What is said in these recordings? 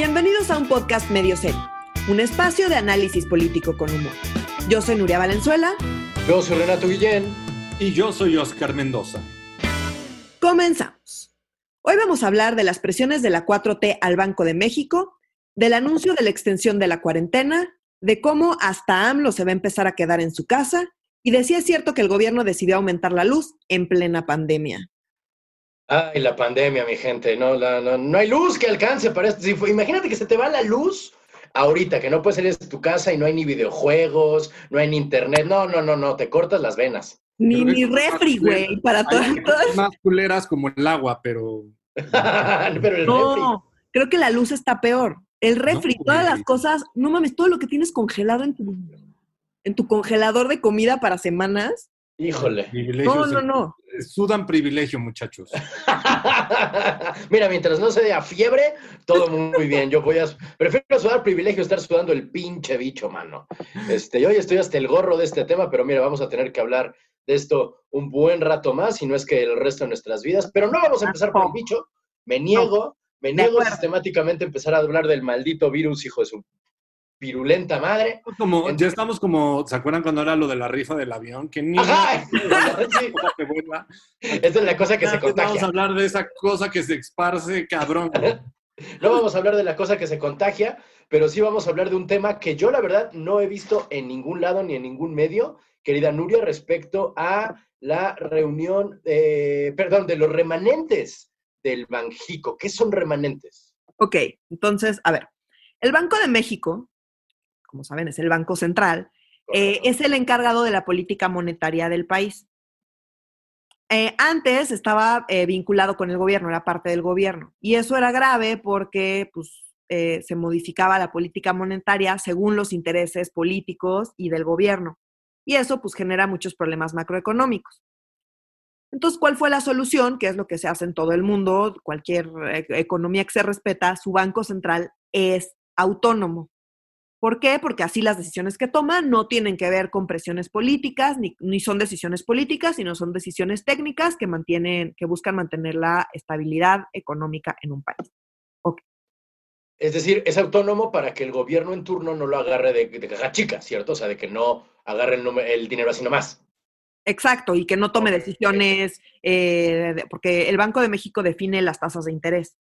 Bienvenidos a un podcast medio serio, un espacio de análisis político con humor. Yo soy Nuria Valenzuela. Yo soy Renato Guillén. Y yo soy Oscar Mendoza. Comenzamos. Hoy vamos a hablar de las presiones de la 4T al Banco de México, del anuncio de la extensión de la cuarentena, de cómo hasta AMLO se va a empezar a quedar en su casa y de si es cierto que el gobierno decidió aumentar la luz en plena pandemia. Ay, la pandemia, mi gente. No, no, hay luz que alcance para esto. imagínate que se te va la luz ahorita, que no puedes salir de tu casa y no hay ni videojuegos, no hay ni internet. No, no, no, no, te cortas las venas. Ni, ni refri, güey, para todas. Más culeras como el agua, pero. pero el no, creo que la luz está peor. El refri, todas las cosas, no mames, todo lo que tienes congelado en tu, en tu congelador de comida para semanas, Híjole. No, no, no. Sudan privilegio, muchachos. Mira, mientras no se dé a fiebre, todo muy bien. Yo voy a. Prefiero sudar privilegio estar sudando el pinche bicho, mano. Este, hoy estoy hasta el gorro de este tema, pero mira, vamos a tener que hablar de esto un buen rato más, y no es que el resto de nuestras vidas. Pero no vamos a empezar por el bicho. Me niego, me niego sistemáticamente a empezar a hablar del maldito virus, hijo de su pirulenta madre. Como, ya estamos como, ¿se acuerdan cuando era lo de la rifa del avión? Que ni Esta es la cosa que se contagia. Vamos a hablar de esa cosa que se esparce, cabrón. no vamos a hablar de la cosa que se contagia, pero sí vamos a hablar de un tema que yo la verdad no he visto en ningún lado ni en ningún medio, querida Nuria, respecto a la reunión, perdón, de los remanentes del Banjico. ¿Qué son remanentes? Ok, entonces, a ver, el Banco de México como saben, es el Banco Central, eh, es el encargado de la política monetaria del país. Eh, antes estaba eh, vinculado con el gobierno, era parte del gobierno. Y eso era grave porque pues, se modificaba la política monetaria según los intereses políticos y del gobierno. Y eso pues genera muchos problemas macroeconómicos. Entonces, ¿cuál fue la solución? Que es lo que se hace en todo el mundo, cualquier economía que se respeta, su banco central es autónomo. ¿Por qué? Porque así las decisiones que toman no tienen que ver con presiones políticas, ni, son decisiones políticas, sino son decisiones técnicas que mantienen, que buscan mantener la estabilidad económica en un país. Es decir, es autónomo para que el gobierno en turno no lo agarre de, caja chica, ¿cierto? O sea, de que no agarre el, dinero así nomás. Exacto, y que no tome decisiones, eh, porque el Banco de México define las tasas de interés.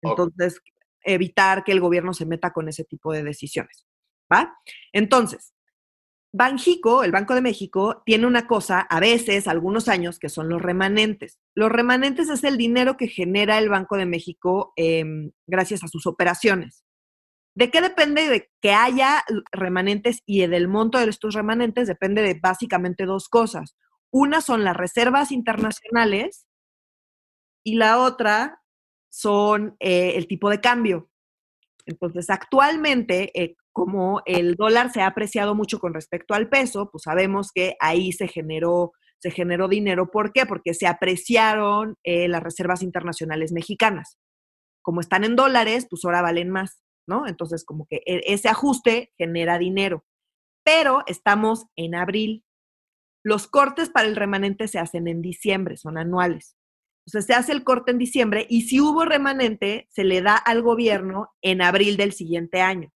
Entonces, evitar que el gobierno se meta con ese tipo de decisiones. ¿Va? Entonces, Banjico, el Banco de México, tiene una cosa, a veces, algunos años, que son los remanentes. Los remanentes es el dinero que genera el Banco de México em, gracias a sus operaciones. ¿De qué depende de que haya remanentes y del monto de estos remanentes? Depende de básicamente dos cosas. Una son las reservas internacionales y la otra son eh, el tipo de cambio. Entonces, actualmente, eh, como el dólar se ha apreciado mucho con respecto al peso, pues sabemos que ahí se generó, se generó dinero. ¿Por qué? Porque se apreciaron eh, las reservas internacionales mexicanas. Como están en dólares, pues ahora valen más, ¿no? Entonces, como que e, ese ajuste genera dinero. Pero estamos en abril. Los cortes para el remanente se hacen en diciembre, son anuales. O sea, se hace el corte en diciembre y si hubo remanente, se le da al gobierno en abril del siguiente año.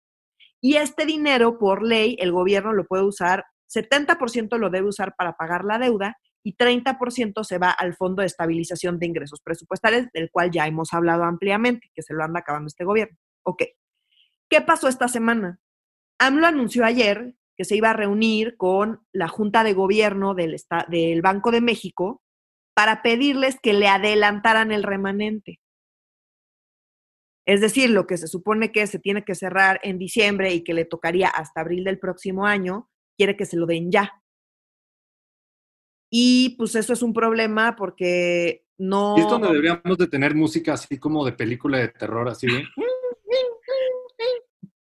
Y este dinero, por ley, el gobierno lo puede usar, 70% lo debe usar para pagar la deuda y 30% se va al Fondo de Estabilización de Ingresos Presupuestales, del cual ya hemos hablado ampliamente, que se lo anda acabando este gobierno. Ok. ¿Qué pasó esta semana? AMLO anunció ayer que se iba a reunir con la Junta de Gobierno del, del Banco de México para pedirles que le adelantaran el remanente. Es decir, lo que se supone que se tiene que cerrar en diciembre y que le tocaría hasta abril del próximo año, quiere que se lo den ya. Y pues eso es un problema porque no... Y es donde deberíamos de tener música así como de película de terror, así de...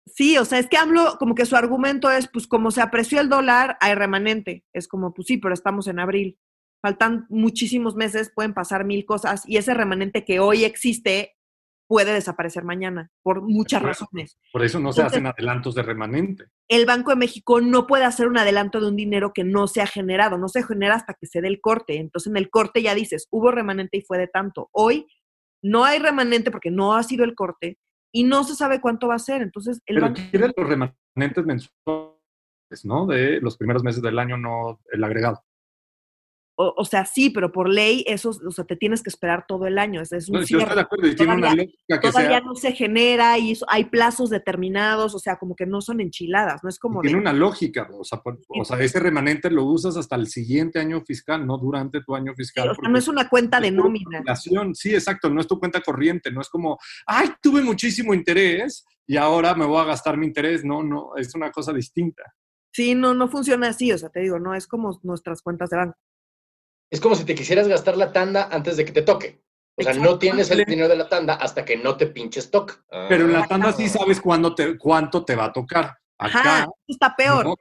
Sí, o sea, es que hablo como que su argumento es, pues como se apreció el dólar, hay remanente. Es como, pues sí, pero estamos en abril faltan muchísimos meses, pueden pasar mil cosas y ese remanente que hoy existe puede desaparecer mañana por muchas razones. Por eso no se hacen adelantos de remanente. El Banco de México no puede hacer un adelanto de un dinero que no se ha generado, no se genera hasta que se dé el corte. Entonces en el corte ya dices, hubo remanente y fue de tanto. Hoy no hay remanente porque no ha sido el corte y no se sabe cuánto va a ser. Entonces, el Pero banco... los remanentes mensuales, ¿no? De los primeros meses del año, no el agregado. O, o sea, sí, pero por ley eso, o sea, te tienes que esperar todo el año. Es, es un No, yo de cierre. acuerdo y tiene una Todavía- lógica que Todavía sea, no se genera y eso- hay plazos determinados, o sea, como que no son enchiladas, no es como tiene de, una lógica, o sea, por- o sea, ese remanente lo usas hasta el siguiente año fiscal, no durante tu año sí, fiscal. o sea, no es una cuenta de nómina. Sí, exacto, no es tu cuenta corriente, no es como, ay, tuve muchísimo interés y ahora me voy a gastar mi interés. No, no, es una cosa distinta. Sí, no, no funciona así, o sea, te digo, no es como nuestras cuentas de banco. Es como si te quisieras gastar la tanda antes de que te toque. O sea, no tienes el dinero de la tanda hasta que no te pinches toque. Pero en la tanda sí sabes cuándo te, cuánto te va a tocar. Ajá, Acá, esto está peor. no.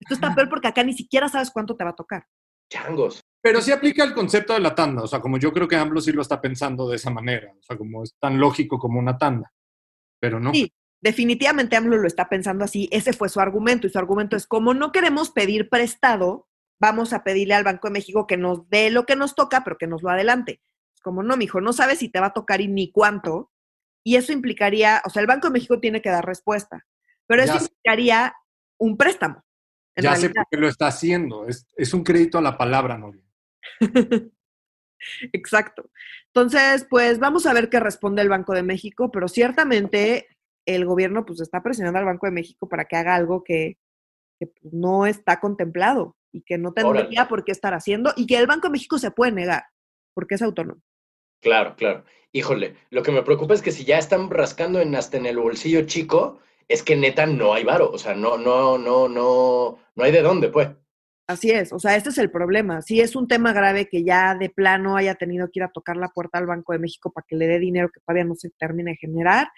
Esto está peor porque acá ni siquiera sabes cuánto te va a tocar. Changos. Pero sí aplica el concepto de la tanda, o sea, como yo creo que AMLO sí lo está pensando de esa manera, o sea, como es tan lógico como una tanda. Pero no. Sí, definitivamente AMLO lo está pensando así. Ese fue su argumento. Y su argumento es, como no queremos pedir prestado, vamos a pedirle al Banco de México que nos dé lo que nos toca, pero que nos lo adelante. Como, no, mijo, no sabes si te va a tocar y ni cuánto. Y eso implicaría, o sea, el Banco de México tiene que dar respuesta. Pero eso Ya implicaría un préstamo. ya sé por qué lo está haciendo, es, es un crédito a la palabra, ¿no? Exacto. Entonces, pues vamos a ver qué responde el Banco de México, pero ciertamente el gobierno pues está presionando al Banco de México para que haga algo que, que, pues, no está contemplado y que no tendría Órale. por qué estar haciendo y que el Banco de México se puede negar porque es autónomo. Claro, claro. Híjole, lo que me preocupa es que si ya están rascando en hasta en el bolsillo chico, es que neta no hay varo. O sea, no, no, no, no, no hay de dónde, pues. Así es, o sea, este es el problema. Si es un tema grave que ya de plano haya tenido que ir a tocar la puerta al Banco de México para que le dé dinero que todavía no se termine de generar,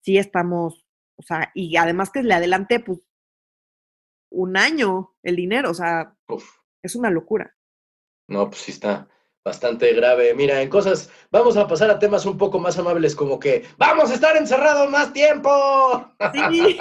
sí estamos, o sea, y además que le adelante pues un año el dinero, o sea, Uf. es una locura. No, pues sí está bastante grave. Mira, en cosas, vamos a pasar a temas un poco más amables, como que vamos a estar encerrados más tiempo. Sí,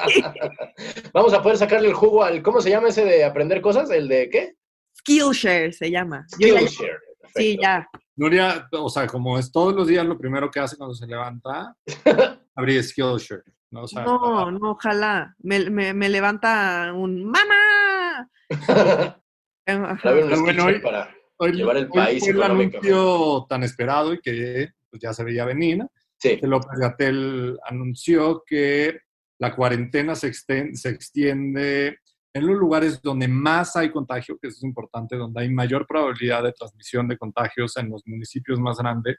Vamos a poder sacarle el jugo al, ¿cómo se llama ese de aprender cosas? ¿El de qué? Skillshare se llama. Skillshare. sí, ya. Nuria, o sea, como es todos los días lo primero que hace cuando se levanta, abrir Skillshare, ¿no? O sea, No, no, ojalá. Me, me, me levanta un ¡Mamá! Un bueno, hoy- para. hoy, llevar el hoy país fue el anuncio tan esperado y que pues, ya se veía venir, Sí, que López Gatel anunció que la cuarentena se, exten- se extiende en los lugares donde más hay contagio, que eso es importante, donde hay mayor probabilidad de transmisión de contagios en los municipios más grandes,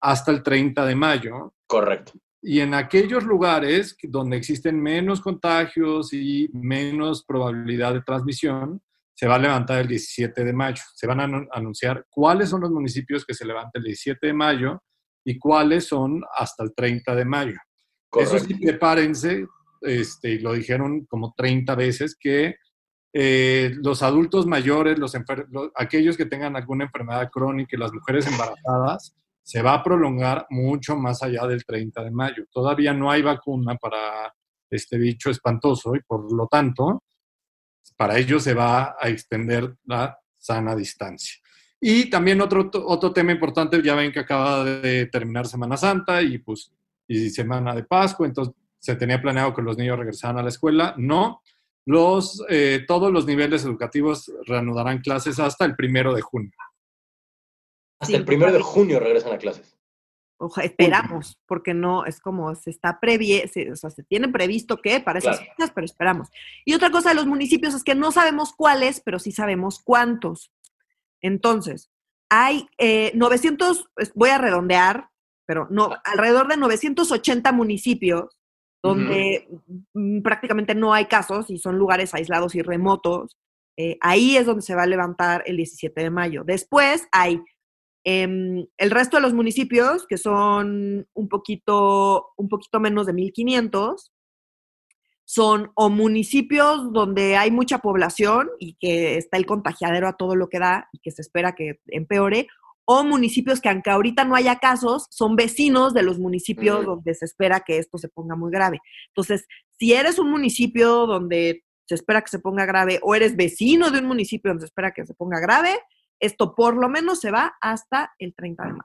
hasta el 30 de mayo. correcto. Y en aquellos lugares donde existen menos contagios y menos probabilidad de transmisión, se va a levantar el 17 de mayo. Se van a anu- anunciar cuáles son los municipios que se levantan el 17 de mayo y cuáles son hasta el 30 de mayo. correcto. Eso sí, prepárense, este, y lo dijeron como 30 veces, que eh, los adultos mayores, los los- aquellos que tengan alguna enfermedad crónica y las mujeres embarazadas, se va a prolongar mucho más allá del 30 de mayo. Todavía no hay vacuna para este bicho espantoso y por lo tanto, para ellos se va a extender la sana distancia. Y también otro, otro tema importante, ya ven que acaba de terminar Semana Santa y pues y Semana de Pascua, entonces se tenía planeado que los niños regresaran a la escuela. No, los, eh, todos los niveles educativos reanudarán clases hasta el primero de junio. Hasta el primero de junio regresan a clases. Oja- esperamos, porque no, es como se está previe, se, o sea, se tiene previsto que para esas Claro. fechas, pero esperamos. Y otra cosa de los municipios es que no sabemos cuáles, pero sí sabemos cuántos. Entonces, hay eh, 900, es- voy a redondear, pero no, alrededor de 980 municipios donde mm, prácticamente no hay casos y son lugares aislados y remotos. Eh, ahí es donde se va a levantar el 17 de mayo. Después hay em, el resto de los municipios, que son un poquito, un poquito menos de 1.500, son o municipios donde hay mucha población y que está el contagiadero a todo lo que da y que se espera que empeore, o municipios que aunque ahorita no haya casos, son vecinos de los municipios Ujú. donde se espera que esto se ponga muy grave. Entonces, si eres un municipio donde se espera que se ponga grave o eres vecino de un municipio donde se espera que se ponga grave, esto por lo menos se va hasta el 30 de mayo.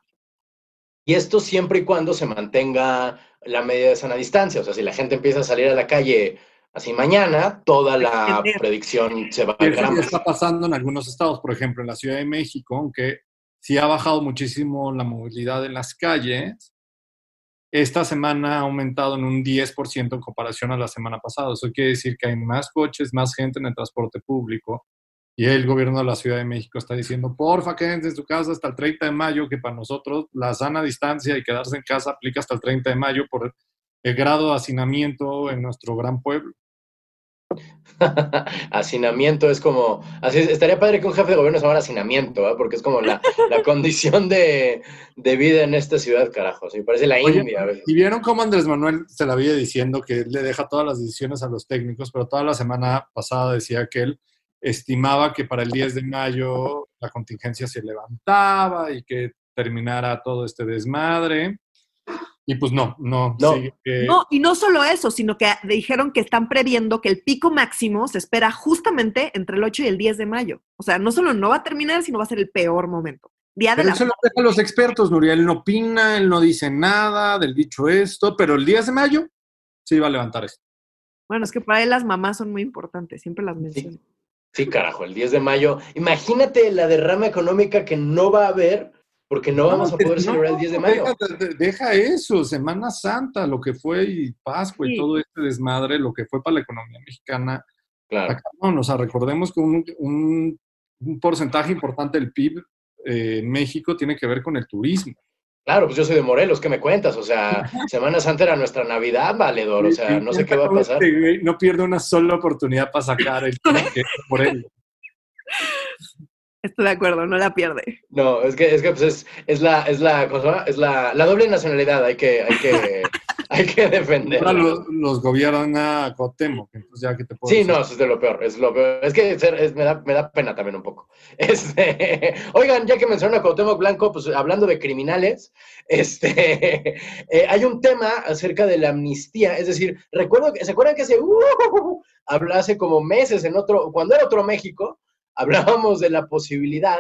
Y esto siempre y cuando se mantenga la medida de sana distancia. O sea, si la gente empieza a salir a la calle así mañana, toda la predicción se va a Eso está pasando en algunos estados, por ejemplo, en la Ciudad de México, aunque sí ha bajado muchísimo la movilidad en las calles, esta semana ha aumentado en un 10% en comparación a la semana pasada. Eso quiere decir que hay más coches, más gente en el transporte público. Y el gobierno de la Ciudad de México está diciendo, porfa, quédense en su casa hasta el 30 de mayo, que para nosotros la sana distancia y quedarse en casa aplica hasta el 30 de mayo por el grado de hacinamiento en nuestro gran pueblo. hacinamiento es como, así estaría padre que un jefe de gobierno se llamara hacinamiento, ¿eh? porque es como la, condición de, vida en esta ciudad, carajo, me parece la India. Y vieron cómo Andrés Manuel se la había diciendo que él le deja todas las decisiones a los técnicos, pero toda la semana pasada decía que él estimaba que para el 10 de mayo la contingencia se levantaba y que terminara todo este desmadre. Y pues no, no. No. no, y no solo eso, sino que dijeron que están previendo que el pico máximo se espera justamente entre el 8 y el 10 de mayo. O sea, no solo no va a terminar, sino va a ser el peor momento. Día de eso lo dejan los expertos, Nuria. Él no opina, él no dice nada del dicho esto, pero el 10 de mayo sí va a levantar esto. Bueno, es que para él las mamás son muy importantes, siempre las menciono. Sí. Sí, carajo, el 10 de mayo. Imagínate la derrama económica que no va a haber porque no vamos a poder celebrar el 10 de mayo. Deja, eso, Semana Santa, lo que fue y Pascua y todo este desmadre, lo que fue para la economía mexicana. Claro. no, o sea, recordemos que un, porcentaje importante del PIB eh, en México tiene que ver con el turismo. Claro, pues yo soy de Morelos, ¿qué me cuentas? O sea, Semana Santa era nuestra Navidad, valedor, o sea, no sé qué va a pasar. No pierde una sola oportunidad para sacar el Morelos. Estoy de acuerdo, no la pierde. No, es que, es que pues es, la, es la, es la, la doble nacionalidad, hay que, hay que, hay que defender. Los, los gobierna Cotemo, entonces ya que te puedo Sí, no, eso es de lo peor, es lo peor. Es que me, da, me da pena también un poco. Este, oigan, ya que mencionaron a Cuauhtémoc Blanco, pues hablando de criminales, este, eh, hay un tema acerca de la amnistía, es decir, recuerdo, ¿se acuerdan que hace, uh, hace como meses en otro, cuando era otro México, hablábamos de la posibilidad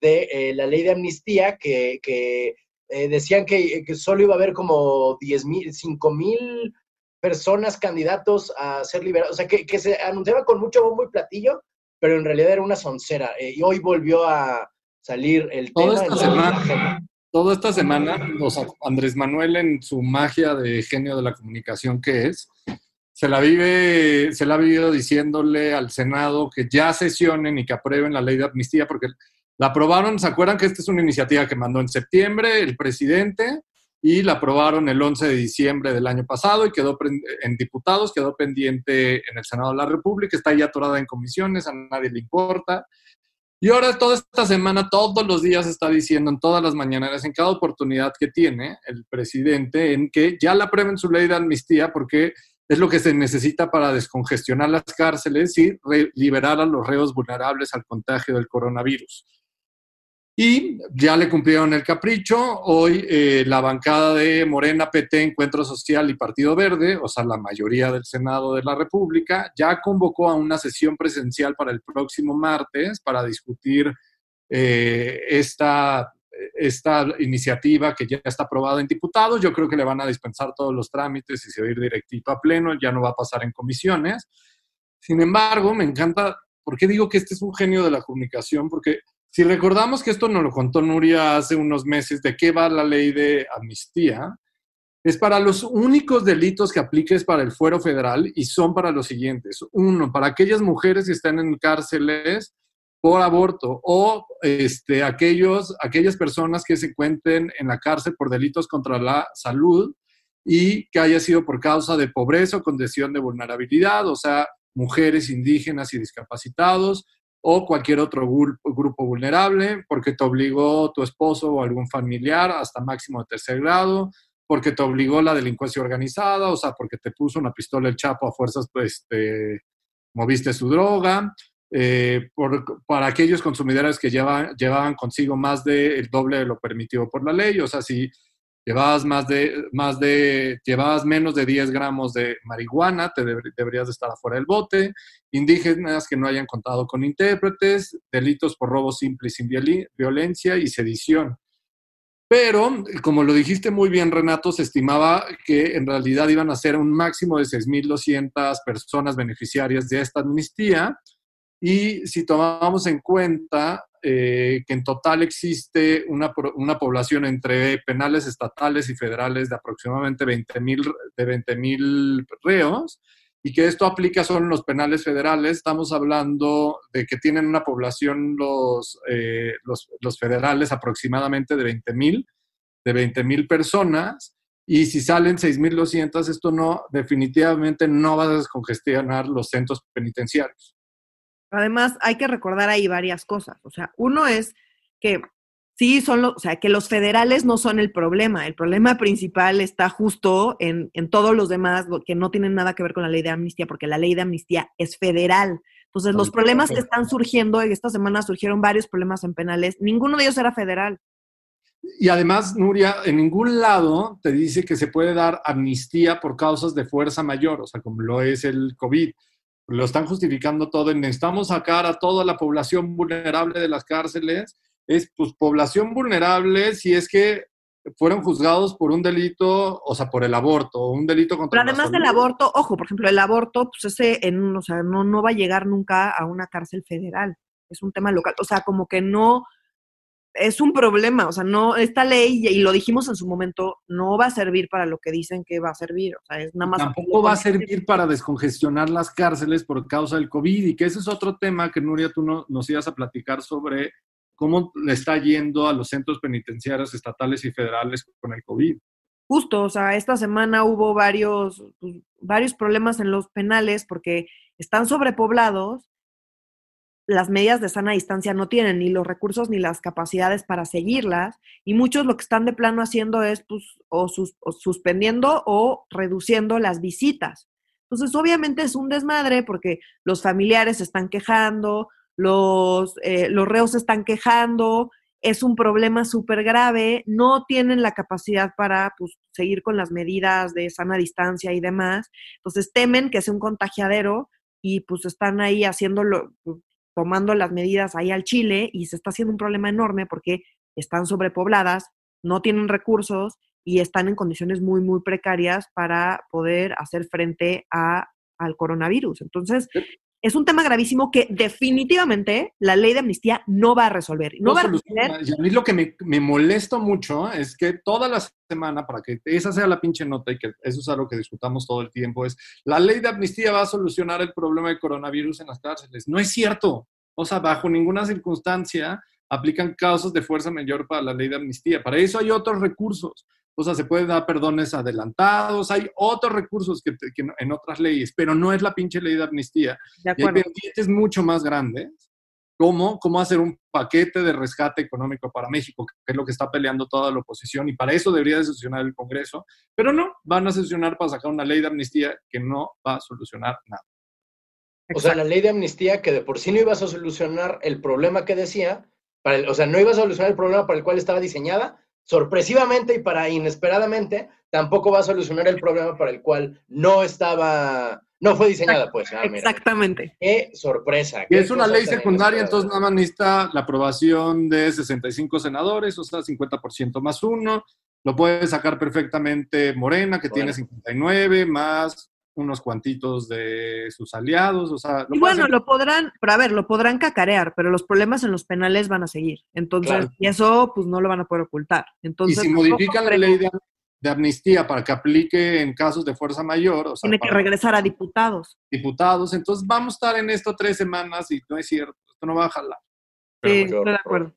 de eh, la ley de amnistía que, eh, decían que, solo iba a haber como 10 mil, 5 mil personas candidatos a ser liberados, o sea, que, se anunciaba con mucho bombo y platillo, pero en realidad era una soncera. Eh, y hoy volvió a salir el toda tema. Esta semana, toda esta semana, Andrés Manuel en su magia de genio de la comunicación que es, se la vive, se la ha vivido diciéndole al Senado que ya sesionen y que aprueben la ley de amnistía, porque la aprobaron, ¿se acuerdan que esta es una iniciativa que mandó en septiembre el presidente y la aprobaron el 11 de diciembre del año pasado y quedó en diputados, quedó pendiente en el Senado de la República, está ya atorada en comisiones, a nadie le importa. Y ahora toda esta semana, todos los días está diciendo en todas las mañaneras, en cada oportunidad que tiene el presidente, en que ya la aprueben su ley de amnistía porque es lo que se necesita para descongestionar las cárceles y liberar a los reos vulnerables al contagio del coronavirus. Y ya le cumplieron el capricho. Hoy eh, la bancada de Morena, PT, Encuentro Social y Partido Verde, o sea, la mayoría del Senado de la República, ya convocó a una sesión presencial para el próximo martes para discutir eh, esta esta iniciativa que ya está aprobada en diputados, yo creo que le van a dispensar todos los trámites y se va a ir directito a pleno, ya no va a pasar en comisiones. Sin embargo, me encanta, ¿por qué digo que este es un genio de la comunicación? Porque si recordamos que esto nos lo contó Nuria hace unos meses, de qué va la ley de amnistía, es para los únicos delitos que apliques para el fuero federal y son para los siguientes. Uno, para aquellas mujeres que están en cárceles por aborto o este, aquellos, aquellas personas que se encuentren en la cárcel por delitos contra la salud y que haya sido por causa de pobreza o condición de vulnerabilidad, o sea, mujeres indígenas y discapacitados o cualquier otro grupo vulnerable, porque te obligó tu esposo o algún familiar hasta máximo de tercer grado, porque te obligó la delincuencia organizada, o sea, porque te puso una pistola el chapo a fuerzas, pues, te moviste su droga, eh, para aquellos consumidores que llevaban consigo más del doble de lo permitido por la ley, o sea, si llevabas más de, más de, llevabas menos de 10 gramos de marihuana, te deberías de estar afuera del bote, indígenas que no hayan contado con intérpretes, delitos por robo simple y sin violencia y sedición. Pero, como lo dijiste muy bien, Renato, se estimaba que en realidad iban a ser un máximo de 6.200 personas beneficiarias de esta amnistía. Y si tomamos en cuenta eh, que en total existe una, una, población entre penales estatales y federales de aproximadamente 20.000 de 20 reos, y que esto aplica solo en los penales federales, estamos hablando de que tienen una población los, eh, los, los, federales aproximadamente de 20 mil, de 20 mil personas, y si salen 6.200, esto no, definitivamente no va a descongestionar los centros penitenciarios. Además, hay que recordar ahí varias cosas. O sea, uno es que sí son los, o sea, que los federales no son el problema. El problema principal está justo en, en, todos los demás que no tienen nada que ver con la ley de amnistía, porque la ley de amnistía es federal. Entonces, los problemas que están surgiendo, y esta semana surgieron varios problemas en penales, ninguno de ellos era federal. Y además, Nuria, en ningún lado te dice que se puede dar amnistía por causas de fuerza mayor, o sea, como lo es el COVID. Lo están justificando todo. Necesitamos sacar a toda la población vulnerable de las cárceles. Es pues población vulnerable si es que fueron juzgados por un delito, o sea, por el aborto, un delito contra Pero además del aborto, ojo, por ejemplo, el aborto, pues ese, en, o sea, no, no va a llegar nunca a una cárcel federal, es un tema local, o sea, como que no, es un problema, o sea, no, esta ley, y lo dijimos en su momento, no va a servir para lo que dicen que va a servir, o sea, es nada más... Tampoco va a servir para descongestionar las cárceles por causa del COVID, y que ese es otro tema que Nuria, tú no, nos ibas a platicar sobre cómo le está yendo a los centros penitenciarios estatales y federales con el COVID. Justo, o sea, esta semana hubo varios, pues, varios problemas en los penales porque están sobrepoblados, las medidas de sana distancia no tienen ni los recursos ni las capacidades para seguirlas y muchos lo que están de plano haciendo es pues, o, o suspendiendo o reduciendo las visitas. Entonces, obviamente es un desmadre porque los familiares se están quejando, los, eh, los reos están quejando, es un problema súper grave, no tienen la capacidad para pues, seguir con las medidas de sana distancia y demás, entonces temen que sea un contagiadero y pues están ahí haciéndolo, tomando las medidas ahí al Chile y se está haciendo un problema enorme porque están sobrepobladas, no tienen recursos y están en condiciones muy, muy precarias para poder hacer frente a, al coronavirus. Entonces, es un tema gravísimo que definitivamente la ley de amnistía no va a resolver. No, va a resolver. Y a mí lo que me, me, molesta mucho es que toda la semana, para que esa sea la pinche nota y que eso es algo que discutamos todo el tiempo, es la ley de amnistía va a solucionar el problema de coronavirus en las cárceles. No es cierto. O sea, bajo ninguna circunstancia aplican causas de fuerza mayor para la ley de amnistía. Para eso hay otros recursos. O sea, se pueden dar perdones adelantados, hay otros recursos que, en otras leyes, pero no es la pinche ley de amnistía. De y hay pendientes mucho más grandes, como cómo hacer un paquete de rescate económico para México, que es lo que está peleando toda la oposición, y para eso debería de sesionar el Congreso, pero no, van a sesionar para sacar una ley de amnistía que no va a solucionar nada. O sea, la ley de amnistía que de por sí no ibas a solucionar el problema que decía, para o sea, no iba a solucionar el problema para el cual estaba diseñada, sorpresivamente y para inesperadamente, tampoco va a solucionar el problema para el cual no estaba, no fue diseñada, pues. Ah, Exactamente. Qué sorpresa. es una ley secundaria, entonces nada más necesita la aprobación de 65 senadores, o sea, 50% más uno. Lo puede sacar perfectamente Morena, que tiene 59, más unos cuantitos de sus aliados, o sea... y bueno, lo podrán, pero a ver, lo podrán cacarear, pero los problemas en los penales van a seguir. Entonces, y eso pues no lo van a poder ocultar. Entonces, y si modifican la ley de, amnistía para que aplique en casos de fuerza mayor, o sea, tiene que regresar a diputados. Diputados, entonces vamos a estar en esto tres semanas y no es cierto, esto no va a jalar. sí, estoy de acuerdo.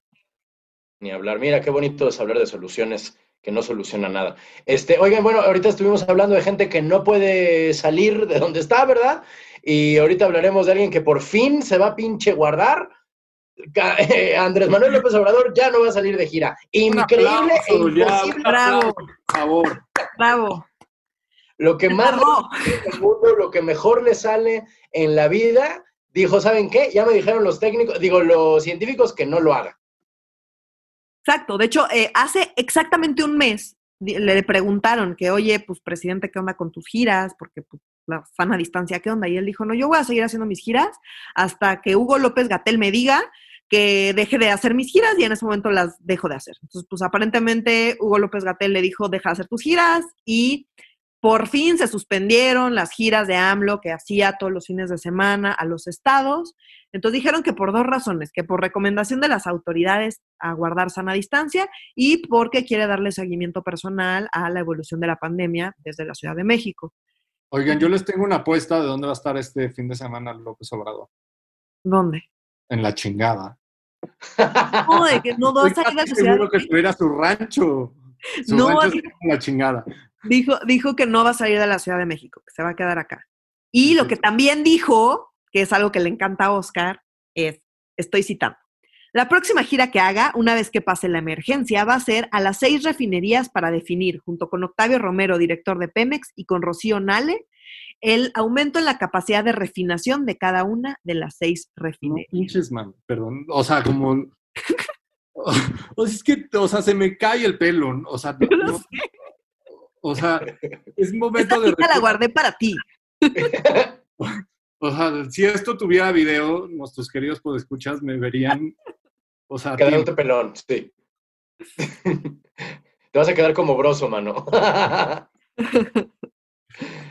Ni hablar, mira qué bonito es hablar de soluciones que no soluciona nada. Este, oigan, bueno, ahorita estuvimos hablando de gente que no puede salir de donde está, ¿verdad? Y ahorita hablaremos de alguien que por fin se va a pinche guardar. Andrés Manuel López Obrador ya no va a salir de gira. Increíble e imposible. Bravo. Por favor. Bravo. Lo que más el mundo, lo que mejor le sale en la vida, dijo, ¿saben qué? Ya me dijeron los técnicos, digo, los científicos que no lo haga. Exacto. De hecho, eh, hace exactamente un mes le preguntaron que, oye, pues presidente, ¿qué onda con tus giras? Porque pues, la sana distancia, ¿qué onda? Y él dijo, no, yo voy a seguir haciendo mis giras hasta que Hugo López Gatel me diga que deje de hacer mis giras y en ese momento las dejo de hacer. Entonces, pues aparentemente Hugo López Gatel le dijo, deja de hacer tus giras y por fin se suspendieron las giras de AMLO que hacía todos los fines de semana a los estados. Entonces dijeron que por dos razones, que por recomendación de las autoridades a guardar sana distancia y porque quiere darle seguimiento personal a la evolución de la pandemia desde la Ciudad de México. Oigan, yo les tengo una apuesta de dónde va a estar este fin de semana López Obrador. ¿Dónde? En la chingada. No, de que no va a salir de la Ciudad de Seguro que México. tuviera su rancho. Su No, rancho así- está en la chingada. Dijo, dijo que no va a salir de la Ciudad de México, que se va a quedar acá. Y lo que también dijo, que es algo que le encanta a Oscar, es, estoy citando, la próxima gira que haga, una vez que pase la emergencia, va a ser a las seis refinerías para definir, junto con Octavio Romero, director de Pemex, y con Rocío Nale, el aumento en la capacidad de refinación de cada una de las seis No refinerías. pinches, man. Perdón. O sea, como. O sea, es que, o sea, se me cae el pelo. O sea, no- no- sé. O sea, es Esta momento de. cita la guardé para ti. O sea, si esto tuviera video, nuestros queridos podescuchas me verían. O sea, Quedándote pelón, sí. Te vas a quedar como broso, mano.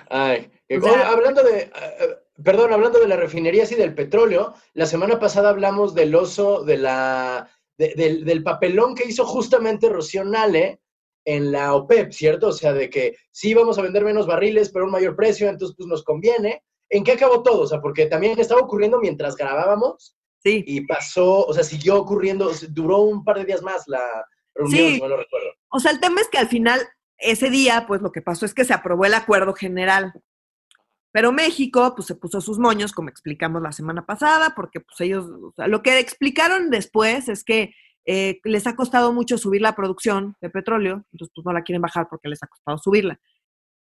Ay, O sea- hablando de, eh, eh, perdón, hablando de las refinerías y del petróleo, la semana pasada hablamos del oso, de la, de- del, del papelón que hizo justamente Rocío Nale en la OPEP, ¿cierto? O sea, de que sí vamos a vender menos barriles, pero un mayor precio, entonces pues nos conviene. ¿En qué acabó todo? O sea, porque también estaba ocurriendo mientras grabábamos Sí. y pasó, o sea, siguió ocurriendo, duró un par de días más la reunión, Sí. si no lo recuerdo. O sea, el tema es que al final, ese día, pues lo que pasó es que se aprobó el acuerdo general. Pero México, pues se puso sus moños, como explicamos la semana pasada, porque pues ellos, o sea, lo que explicaron después es que eh, les ha costado mucho subir la producción de petróleo, entonces pues no la quieren bajar porque les ha costado subirla.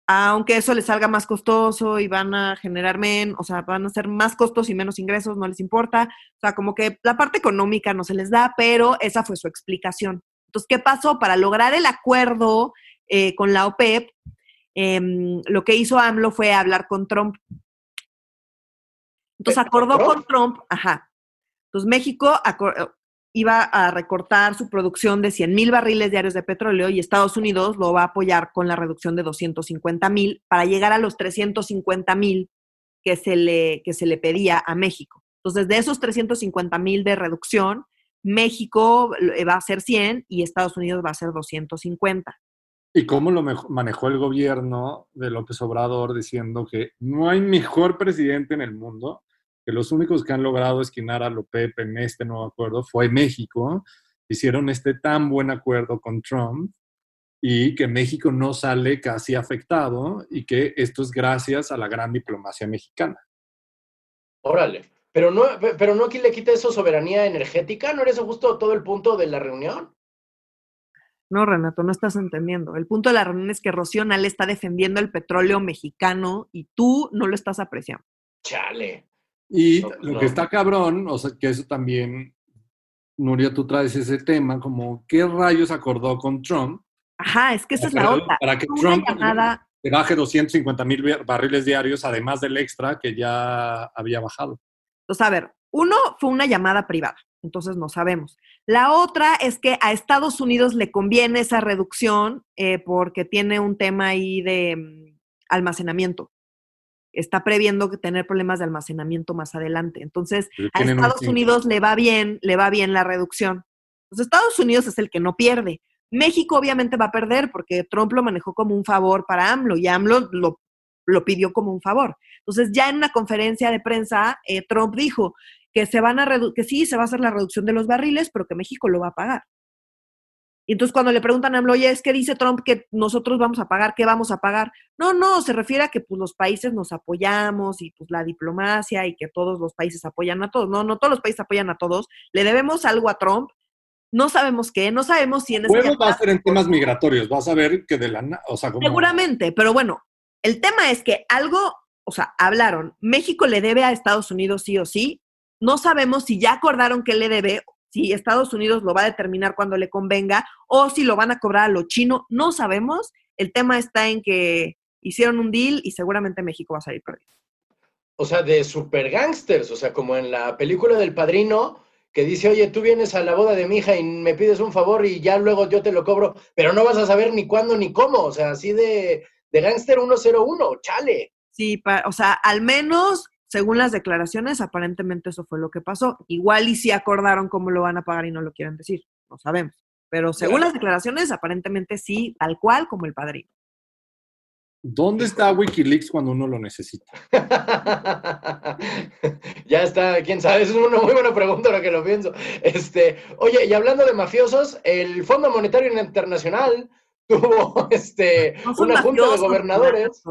Aunque eso les salga más costoso y van a generar menos, o sea, van a ser más costos y menos ingresos, no les importa. O sea, como que la parte económica no se les da, pero esa fue su explicación. Entonces, ¿qué pasó? Para lograr el acuerdo eh, con la OPEP, em, lo que hizo AMLO fue hablar con Trump. Entonces ¿Con acordó con Trump, ajá. Entonces México iba a recortar su producción de 100 mil barriles diarios de petróleo y Estados Unidos lo va a apoyar con la reducción de 250 mil para llegar a los 350 mil que, se le- que se le pedía a México. Entonces, de esos 350 mil de reducción, México eh, va a ser 100 y Estados Unidos va a ser 250. ¿Y cómo lo manejó el gobierno de López Obrador diciendo que no hay mejor presidente en el mundo, que los únicos que han logrado esquinar a López en este nuevo acuerdo fue México? Hicieron este tan buen acuerdo con Trump y que México no sale casi afectado y que esto es gracias a la gran diplomacia mexicana. Órale. Pero no, pe- pero no aquí le quita eso soberanía energética, ¿no era eso justo todo el punto de la reunión? No, Renato, no estás entendiendo. El punto de la reunión es que Rocío Nale está defendiendo el petróleo mexicano y tú no lo estás apreciando. Chale. Y No, pues lo no. que está cabrón, o sea, que eso también, Nuria, tú traes ese tema, como qué rayos acordó con Trump Ajá, es que esa es la otra. para que Una Trump llamada, le baje 250 mil barriles diarios, además del extra que ya había bajado. Entonces, a ver, uno fue una llamada privada, entonces no sabemos. La otra es que a Estados Unidos le conviene esa reducción eh, porque tiene un tema ahí de mm, almacenamiento. Está previendo que tener problemas de almacenamiento más adelante. Entonces, Pero a un Estados. Unidos le va bien, le va bien la reducción. Entonces, Estados Unidos es el que no pierde. México obviamente va a perder porque Trump lo manejó como un favor para AMLO y AMLO lo, lo pidió como un favor. Entonces, ya en una conferencia de prensa, eh, Trump dijo que se van a que sí se va a hacer la reducción de los barriles, pero que México lo va a pagar. Y entonces cuando le preguntan a AMLO, oye, es que dice Trump que nosotros vamos a pagar, ¿qué vamos a pagar? No, no, se refiere a que pues los países nos apoyamos y pues la diplomacia y que todos los países apoyan a todos. No, no todos los países apoyan a todos. Le debemos algo a Trump. No sabemos qué, no sabemos si en ese va a ser en temas migratorios, vas a ver que de la... O sea, como... Seguramente, pero bueno, el tema es que algo, o sea, hablaron, México le debe a Estados Unidos sí o sí, no sabemos si ya acordaron que le debe, si Estados Unidos lo va a determinar cuando le convenga o si lo van a cobrar a lo chino, no sabemos. El tema está en que hicieron un deal y seguramente México va a salir perdiendo. O sea, de super gangsters, o sea, como en la película del padrino, que dice, oye, tú vienes a la boda de mi hija y me pides un favor y ya luego yo te lo cobro, pero no vas a saber ni cuándo ni cómo, o sea, así de, de gángster 101, chale. Sí, o sea, al menos según las declaraciones, aparentemente eso fue lo que pasó. Igual y si acordaron cómo lo van a pagar y no lo quieren decir, no sabemos. Pero según las declaraciones, aparentemente sí, tal cual como el padrino. ¿Dónde está Wikileaks cuando uno lo necesita? ya está, quién sabe, es una muy buena pregunta lo que lo pienso. Este, oye, y hablando de mafiosos, el Fondo Monetario Internacional tuvo este una junta de gobernadores.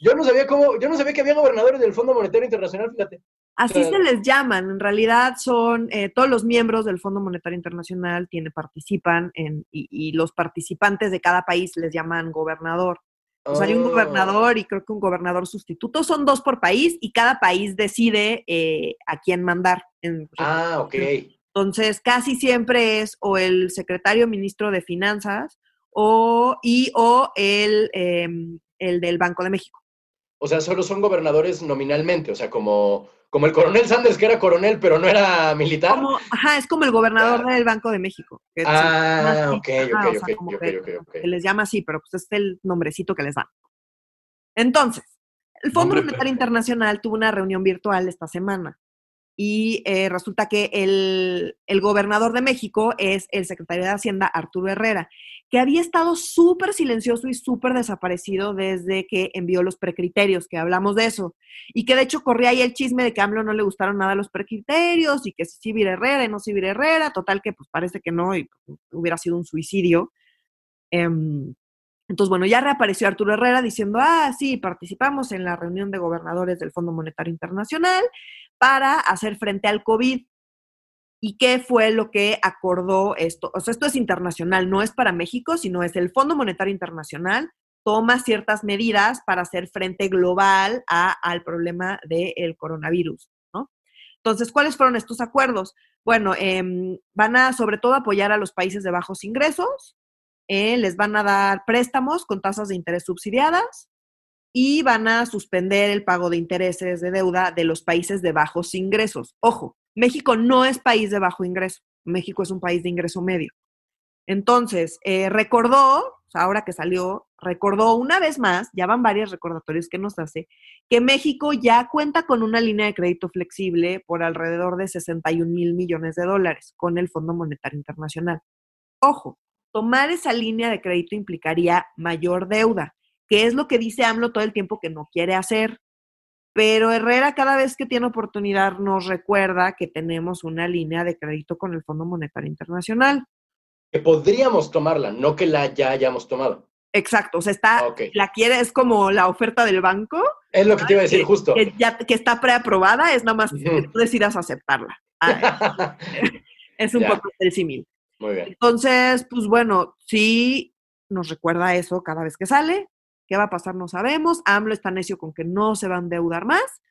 Yo no sabía cómo, yo no sabía que había gobernadores del Fondo Monetario Internacional, fíjate. Así se les llaman, en realidad son eh, todos los miembros del Fondo Monetario Internacional tiene, participan en, y, los participantes de cada país les llaman gobernador. O sea, hay un oh. gobernador y creo que un gobernador sustituto. Son dos por país y cada país decide eh, a quién mandar. ah, ok. Entonces, casi siempre es o el secretario ministro de Finanzas o, y o el, em, el del Banco de México. O sea, solo son gobernadores nominalmente, o sea, como, como el coronel Sanders, que era coronel, pero no era militar. ajá, es como el gobernador del Banco de México. ah, ok, ok, ok, ok, Se les llama así, pero pues es el nombrecito que les dan. Entonces, el Fondo Monetario Internacional tuvo una reunión virtual esta semana y eh, resulta que el, el, gobernador de México es el secretario de Hacienda, Arturo Herrera, que había estado súper silencioso y súper desaparecido desde que envió los precriterios, que hablamos de eso, y que de hecho corría ahí el chisme de que a AMLO no le gustaron nada los precriterios y que si sí Herrera y no sí Herrera, total que pues parece que no y hubiera sido un suicidio. Em, entonces, bueno, ya reapareció Arturo Herrera diciendo, ah, sí, participamos en la reunión de gobernadores del Fondo Monetario Internacional para hacer frente al COVID. ¿Y qué fue lo que acordó esto? O sea, esto es internacional, no es para México, sino es el Fondo Monetario Internacional toma ciertas medidas para hacer frente global al problema del coronavirus, ¿no? Entonces, ¿cuáles fueron estos acuerdos? Bueno, em, van a sobre todo apoyar a los países de bajos ingresos, eh, les van a dar préstamos con tasas de interés subsidiadas y van a suspender el pago de intereses de deuda de los países de bajos ingresos. Ojo, México no es país de bajo ingreso, México es un país de ingreso medio. Entonces, eh, recordó, ahora que salió, recordó una vez más, ya van varios recordatorios que nos hace, que México ya cuenta con una línea de crédito flexible por alrededor de 61 mil millones de dólares con el Fondo Monetario Internacional. Ojo, tomar esa línea de crédito implicaría mayor deuda, que es lo que dice AMLO todo el tiempo que no quiere hacer. Pero Herrera cada vez que tiene oportunidad nos recuerda que tenemos una línea de crédito con el Fondo Monetario Internacional. Que podríamos tomarla, no que la ya hayamos tomado. Exacto, o sea, está, la quiere, es como la oferta del banco. Es lo que te iba a decir, justo. Que, ya, que está preaprobada, es nada más que tú decidas aceptarla. Ah, es un poco el símil. Muy bien. Entonces, pues bueno, sí nos recuerda eso cada vez que sale. ¿Qué va a pasar? No sabemos. AMLO está necio con que no se va a endeudar más.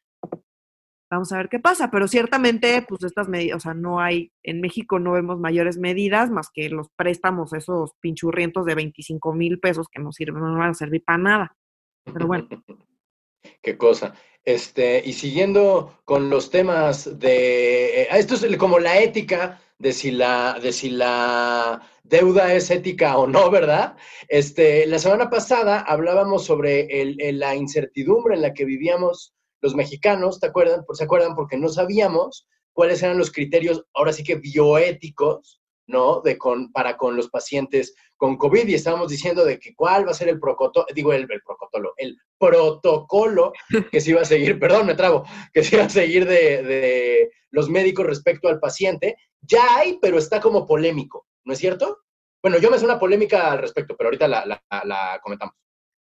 Vamos a ver qué pasa, pero ciertamente, pues estas medidas, o sea, no hay, en México no vemos mayores medidas más que los préstamos, esos pinchurrientos de 25 mil pesos que no sirven, no van a servir para nada. Pero bueno. qué cosa. Este, y siguiendo con los temas de, eh, esto es como la ética de si la, de si la deuda es ética o no, ¿verdad? Este, la semana pasada hablábamos sobre la incertidumbre en la que vivíamos los mexicanos, ¿te acuerdan? ¿Se acuerdan? Porque no sabíamos cuáles eran los criterios, ahora sí que bioéticos, ¿no? De con, para con los pacientes con COVID y estábamos diciendo de que cuál va a ser el protocolo, digo el, protocolo, el protocolo que se iba a seguir, perdón, me trabo, que se iba a seguir de, de los médicos respecto al paciente. Ya hay, pero está como polémico, ¿no es cierto? Bueno, yo me hace una polémica al respecto, pero ahorita la, la, comentamos.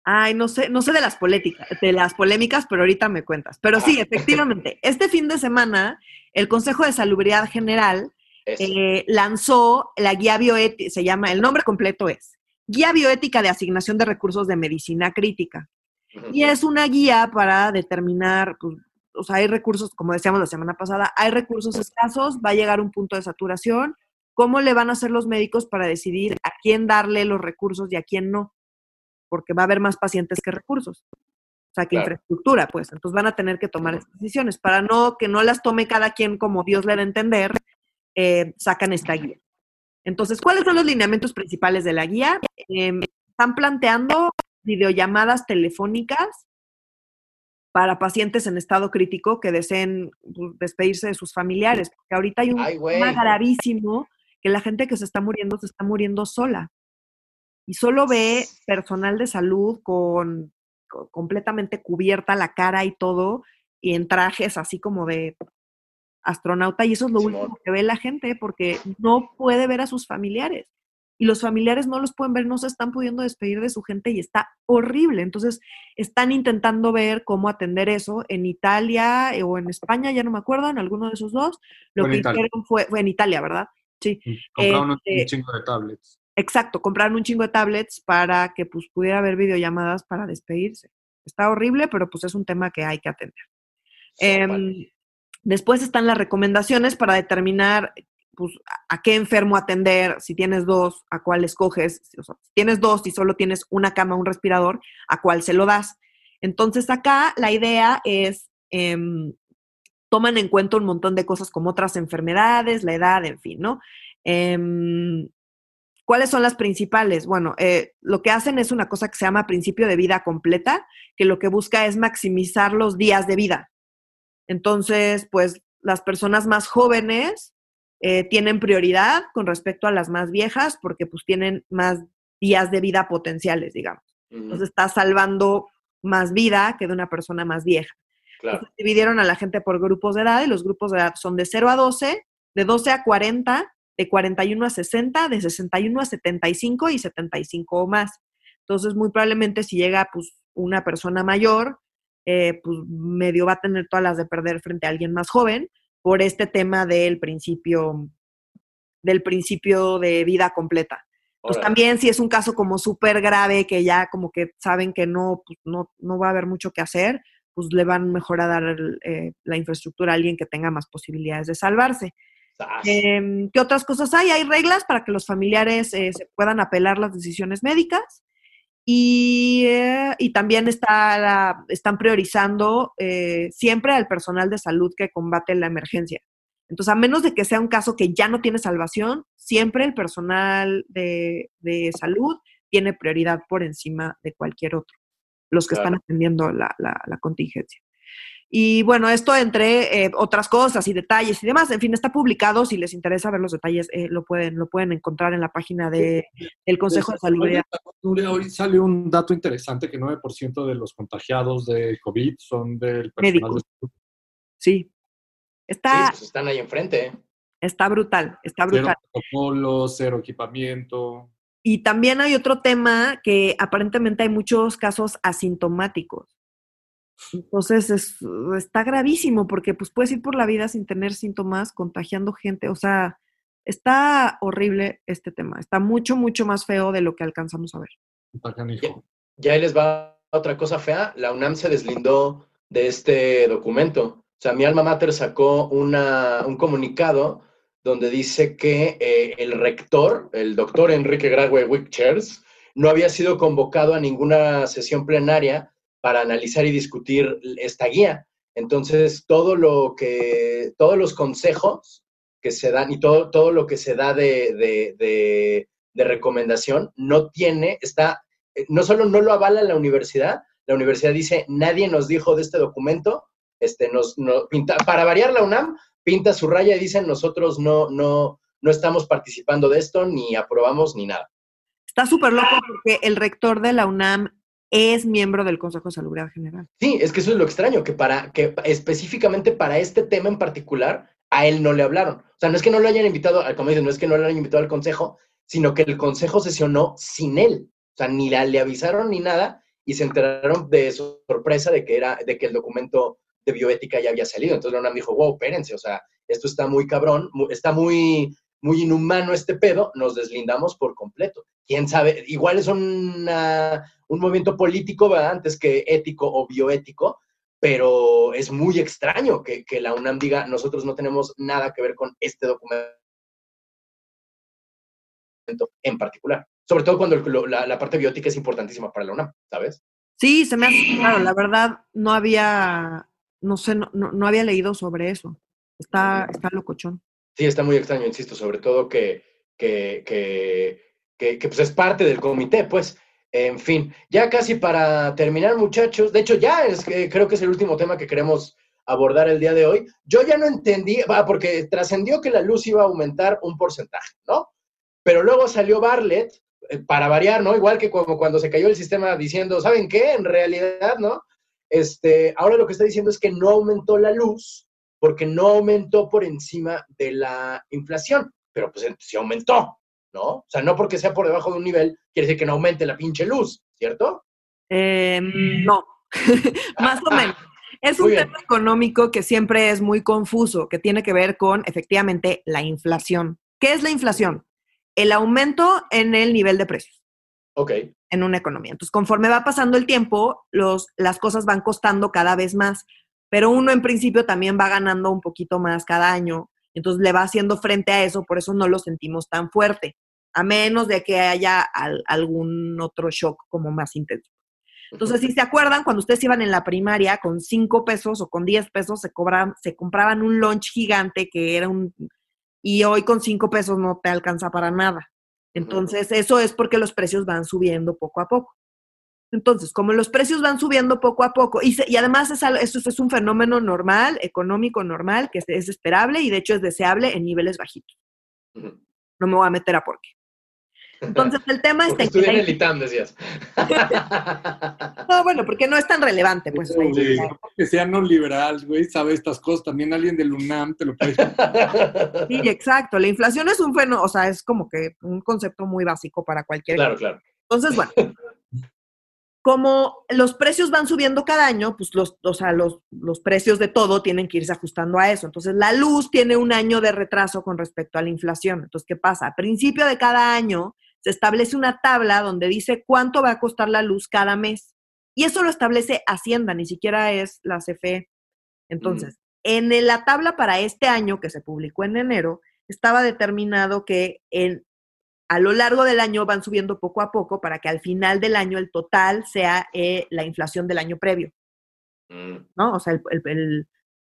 Ay, no sé, no sé de las polémicas, de las polémicas, pero ahorita me cuentas. Pero sí, efectivamente, este fin de semana, el Consejo de Salubridad General eh, lanzó la guía bioética, se llama, el nombre completo es Guía Bioética de Asignación de Recursos de Medicina Crítica. Y es una guía para determinar, pues, o sea, hay recursos, como decíamos la semana pasada, hay recursos escasos, va a llegar un punto de saturación. ¿Cómo le van a hacer los médicos para decidir a quién darle los recursos y a quién no? Porque va a haber más pacientes que recursos. O sea, que infraestructura, pues. Entonces van a tener que tomar esas decisiones para no que no las tome cada quien como Dios le da a entender eh, sacan esta guía. Entonces, ¿cuáles son los lineamientos principales de la guía? Em, están planteando videollamadas telefónicas para pacientes en estado crítico que deseen pues, despedirse de sus familiares, porque ahorita hay un problema gravísimo que la gente que se está muriendo se está muriendo sola y solo ve personal de salud con, completamente cubierta la cara y todo y en trajes así como de astronauta y eso es lo último que ve la gente porque no puede ver a sus familiares y los familiares no los pueden ver, no se están pudiendo despedir de su gente y está horrible. Entonces, están intentando ver cómo atender eso en Italia eh, o en España, ya no me acuerdo, en alguno de esos dos. Lo que hicieron fue, fue en Italia, ¿verdad? Sí. Compraron un este chingo de tablets. Exacto, compraron un chingo de tablets para que pues pudiera haber videollamadas para despedirse. Está horrible, pero pues es un tema que hay que atender. Em, después están las recomendaciones para determinar pues, a qué enfermo atender, si tienes dos, a cuál escoges, si tienes dos y solo tienes una cama, un respirador, a cuál se lo das. Entonces acá la idea es, em, toman en cuenta un montón de cosas como otras enfermedades, la edad, en fin, ¿no? Em, ¿Cuáles son las principales? Bueno, eh, lo que hacen es una cosa que se llama principio de vida completa, que lo que busca es maximizar los días de vida. Entonces, pues las personas más jóvenes eh, tienen prioridad con respecto a las más viejas porque pues tienen más días de vida potenciales, digamos. Entonces está salvando más vida que de una persona más vieja. Claro. dividieron a la gente por grupos de edad y los grupos de edad son de 0 a 12, de 12 a 40, de 41 a 60, de 61 a 75 y 75 o más. Entonces, muy probablemente si llega pues una persona mayor, eh, pues medio va a tener todas las de perder frente a alguien más joven por este tema del principio, del principio de vida completa. Pues también si es un caso como súper grave que ya como que saben que no, pues, no, no va a haber mucho que hacer, pues le van mejor a dar eh, la infraestructura a alguien que tenga más posibilidades de salvarse. Em, ¿Qué otras cosas hay? Hay reglas para que los familiares eh, se puedan apelar las decisiones médicas y, eh, y también está están priorizando eh, siempre al personal de salud que combate la emergencia. Entonces, a menos de que sea un caso que ya no tiene salvación, siempre el personal de, salud tiene prioridad por encima de cualquier otro, los que están atendiendo la, la contingencia. Y bueno, esto entre eh, otras cosas y detalles y demás, en fin, está publicado. Si les interesa ver los detalles, eh, lo, pueden, lo pueden encontrar en la página de, del Consejo de Salud. Hoy salió un dato interesante que 9% de los contagiados de COVID son del personal de salud. Sí. Está, pues están ahí enfrente. Está brutal, está brutal. Cero protocolo, cero equipamiento. Y también hay otro tema que aparentemente hay muchos casos asintomáticos. Entonces es, está gravísimo porque pues puedes ir por la vida sin tener síntomas, contagiando gente. O sea, está horrible este tema. Está mucho, mucho más feo de lo que alcanzamos a ver. Ya, ya les va otra cosa fea. La UNAM se deslindó de este documento. O sea, mi alma mater sacó una, un comunicado donde dice que eh, el rector, el doctor Enrique Grague Wickchers, no había sido convocado a ninguna sesión plenaria para analizar y discutir esta guía. Entonces, todo lo que, todos los consejos que se dan y todo, todo lo que se da de, recomendación no tiene, está, no solo no lo avala la universidad, la universidad dice, nadie nos dijo de este documento, este, nos, pinta, para variar la UNAM, pinta su raya y dicen, nosotros no, no, no estamos participando de esto, ni aprobamos, ni nada. Está súper loco porque el rector de la UNAM es miembro del Consejo de Salubridad General. Sí, es que eso es lo extraño, que para que específicamente para este tema en particular a él no le hablaron. O sea, no es que no lo hayan invitado, como dicen, no es que no lo hayan invitado al consejo, sino que el consejo sesionó sin él. O sea, ni le avisaron ni nada y se enteraron de sorpresa de que era de que el documento de bioética ya había salido. Entonces la UNAM dijo, "Wow, espérense, o sea, esto está muy cabrón, está muy muy inhumano este pedo, nos deslindamos por completo. Quién sabe, igual es una, un movimiento político, antes que ético o bioético, pero es muy extraño que, la UNAM diga, nosotros no tenemos nada que ver con este documento en particular. Sobre todo cuando la, parte biótica es importantísima para la UNAM, ¿sabes? Sí, se me hace claro. La verdad, no había, no sé, no, no había leído sobre eso. Está, está locochón. Sí, está muy extraño, insisto, sobre todo que, que, que, que, pues es parte del comité, pues. En fin, ya casi para terminar, muchachos. De hecho, ya es que creo que es el último tema que queremos abordar el día de hoy. Yo ya no entendí, porque trascendió que la luz iba a aumentar un porcentaje, ¿no? Pero luego salió Barlett, eh, para variar, ¿no? Igual que como cuando se cayó el sistema diciendo, ¿saben qué? En realidad, ¿no? Este, ahora lo que está diciendo es que no aumentó la luz porque no aumentó por encima de la inflación, pero pues sí aumentó, ¿no? O sea, no porque sea por debajo de un nivel, quiere decir que no aumente la pinche luz, ¿cierto? Em, no, más o menos. Es un tema económico que siempre es muy confuso, que tiene que ver con efectivamente la inflación. ¿Qué es la inflación? El aumento en el nivel de precios. Ok. En una economía. Entonces, conforme va pasando el tiempo, los, las cosas van costando cada vez más, pero uno en principio también va ganando un poquito más cada año, entonces le va haciendo frente a eso, por eso no lo sentimos tan fuerte, a menos de que haya algún otro shock como más intenso. Entonces, si se acuerdan, cuando ustedes iban en la primaria, con cinco pesos o con 10 pesos se, se compraban un lunch gigante que era un... Y hoy con cinco pesos no te alcanza para nada. Entonces, eso es porque los precios van subiendo poco a poco. Entonces, como los precios van subiendo poco a poco, y, y además es, eso es un fenómeno normal, económico normal, que es, esperable y de hecho es deseable en niveles bajitos. No me voy a meter a por qué. Entonces, el tema es... Estudié en el ITAM, decías. no, bueno, porque no es tan relevante, pues. Sí, que sea no liberal, güey, sabe estas cosas. También alguien del UNAM te lo puede Sí, exacto. La inflación es un fenómeno, o sea, es como que un concepto muy básico para cualquier... Claro, claro. Entonces, bueno, como los precios van subiendo cada año, pues los, o sea, los, los, precios de todo tienen que irse ajustando a eso. Entonces, la luz tiene un año de retraso con respecto a la inflación. Entonces, ¿qué pasa? A principio de cada año se establece una tabla donde dice cuánto va a costar la luz cada mes. Y eso lo establece Hacienda, ni siquiera es la CFE. Entonces, en la tabla para este año que se publicó en enero, estaba determinado que en, a lo largo del año van subiendo poco a poco para que al final del año el total sea eh, la inflación del año previo. Mm. ¿No? O sea,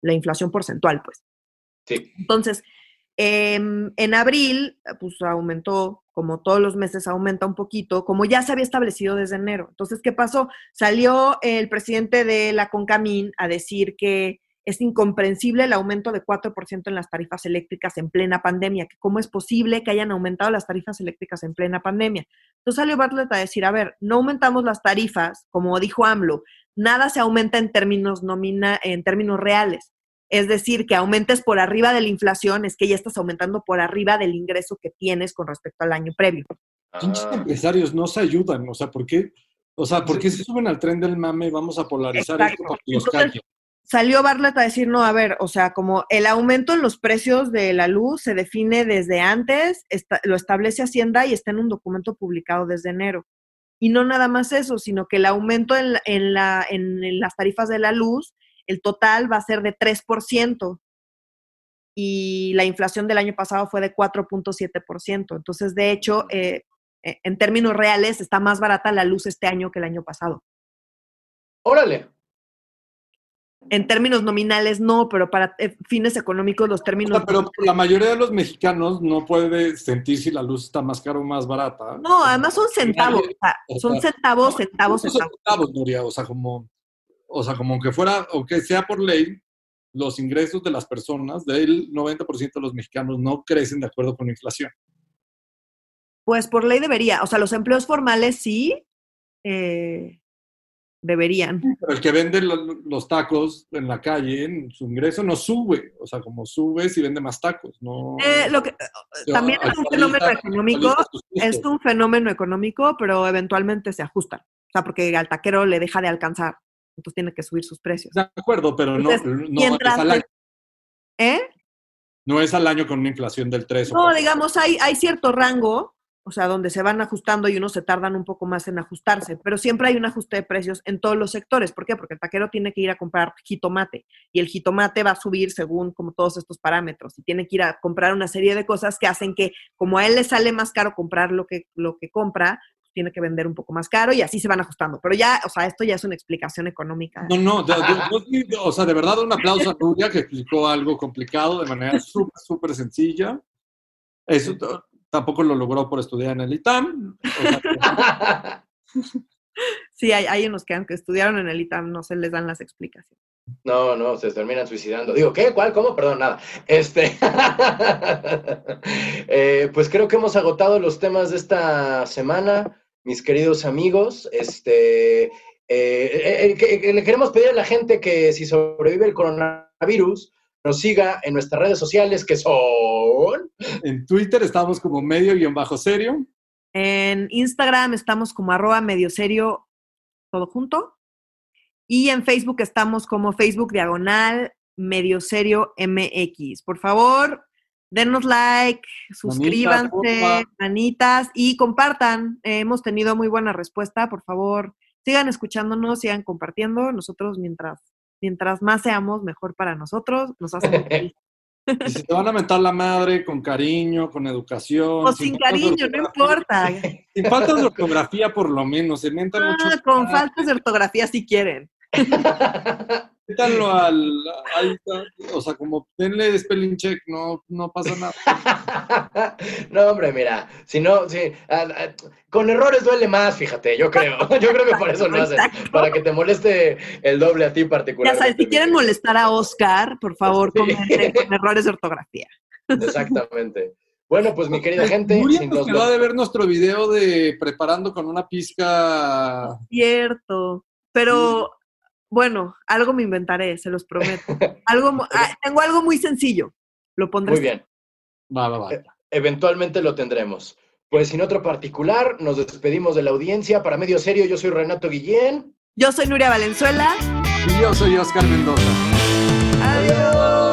la inflación porcentual, pues. Sí. Entonces, em, en abril, pues aumentó como todos los meses aumenta un poquito, como ya se había establecido desde enero. Entonces, ¿qué pasó? Salió el presidente de la CONCAMIN a decir que es incomprensible el aumento de 4% en las tarifas eléctricas en plena pandemia, que cómo es posible que hayan aumentado las tarifas eléctricas en plena pandemia. Entonces salió Bartlett a decir, a ver, no aumentamos las tarifas, como dijo AMLO, nada se aumenta en términos, nomina, en términos reales. Es decir, que aumentes por arriba de la inflación, es que ya estás aumentando por arriba del ingreso que tienes con respecto al año previo. Muchos ah. empresarios no se ayudan, o sea, ¿por qué? O sea, ¿por qué se suben al tren del mame? Vamos a polarizar esto para que los Salió Bartlett a decir, no, a ver, o sea, como el aumento en los precios de la luz se define desde antes, lo establece Hacienda y está en un documento publicado desde enero. Y no nada más eso, sino que el aumento en, en, la, en las tarifas de la luz el total va a ser de 3% y la inflación del año pasado fue de 4.7%. Entonces, de hecho, eh, eh, en términos reales, está más barata la luz este año que el año pasado. Órale. En términos nominales no, pero para eh, fines económicos los términos... pero la mayoría de los mexicanos no puede sentir si la luz está más cara o más barata. No, además son centavos, son centavos, centavos, centavos. centavos, Nuria, o sea, como o sea, como que fuera, o que sea por ley, los ingresos de las personas, del 90% de los mexicanos no crecen de acuerdo con la inflación. Pues por ley debería, o sea, los empleos formales sí eh, deberían. Pero el que vende los tacos en la calle, su ingreso no sube, o sea, como sube si vende más tacos, no. Eh, lo que, eh, también es un fenómeno económico, es un fenómeno económico, pero eventualmente se ajustan, o sea, porque al taquero le deja de alcanzar entonces tiene que subir sus precios. De acuerdo, pero no, no es al año. ¿Eh? No es al año con una inflación del 3 No, digamos, hay, hay cierto rango, o sea, donde se van ajustando y unos se tardan un poco más en ajustarse, pero siempre hay un ajuste de precios en todos los sectores. ¿Por qué? Porque el taquero tiene que ir a comprar jitomate y el jitomate va a subir según como todos estos parámetros y tiene que ir a comprar una serie de cosas que hacen que como a él le sale más caro comprar lo que, lo que compra, tiene que vender un poco más caro y así se van ajustando. Pero ya, o sea, esto ya es una explicación económica. No, no, yo- yo- yo- o sea, de verdad un aplauso a Nuria que explicó algo complicado de manera súper, súper sencilla. Eso tampoco lo logró por estudiar en el ITAM. O sea, Sí, hay, hay unos que aunque estudiaron en el ITAM no se les dan las explicaciones. No, no, se terminan suicidando. Digo, ¿qué? ¿Cuál? ¿Cómo? Perdón, nada. Este. Eh, pues creo que hemos agotado los temas de esta semana, mis queridos amigos. Este. eh, eh, que- que le queremos pedir a la gente que si sobrevive el coronavirus, nos siga en nuestras redes sociales que son. en Twitter estamos como medio guion bajo serio. En Instagram estamos como arroba medio serio todo junto. Y en Facebook estamos como Facebook diagonal medio serio MX. Por favor, denos like, suscríbanse, manitas y compartan. Eh, hemos tenido muy buena respuesta. Por favor, sigan escuchándonos, sigan compartiendo. Nosotros, mientras, mientras más seamos, mejor para nosotros. Nos hace muy feliz. Y si te van a mentar la madre con cariño, con educación. O sin cariño, no importa. Sin faltas de ortografía, por lo menos. Se mentan mucho. Ah, con faltas de ortografía si quieren. Métanlo al, al- O sea, como denle spelling check, no, no pasa nada. No, hombre, mira, si no, sí, ah, ah, con errores duele más, fíjate, yo creo. Yo creo que por eso lo hacen, para que te moleste el doble a ti Ya particularmente. sabes, si quieren molestar a Oscar, por favor, Sí. comenten con errores de ortografía. Exactamente. Bueno, pues mi querida gente, Nuria sin nos los- quedó de ver nuestro video de preparando con una pizca. Cierto. Pero bueno, algo me inventaré, se los prometo. Algo, ah, tengo algo muy sencillo. Lo pondré. muy bien, Va, va, va. eventualmente lo tendremos. Pues sin otro particular, nos despedimos de la audiencia. Para medio serio, yo soy Renato Guillén. Yo soy Nuria Valenzuela. Y yo soy Oscar Mendoza. Adiós.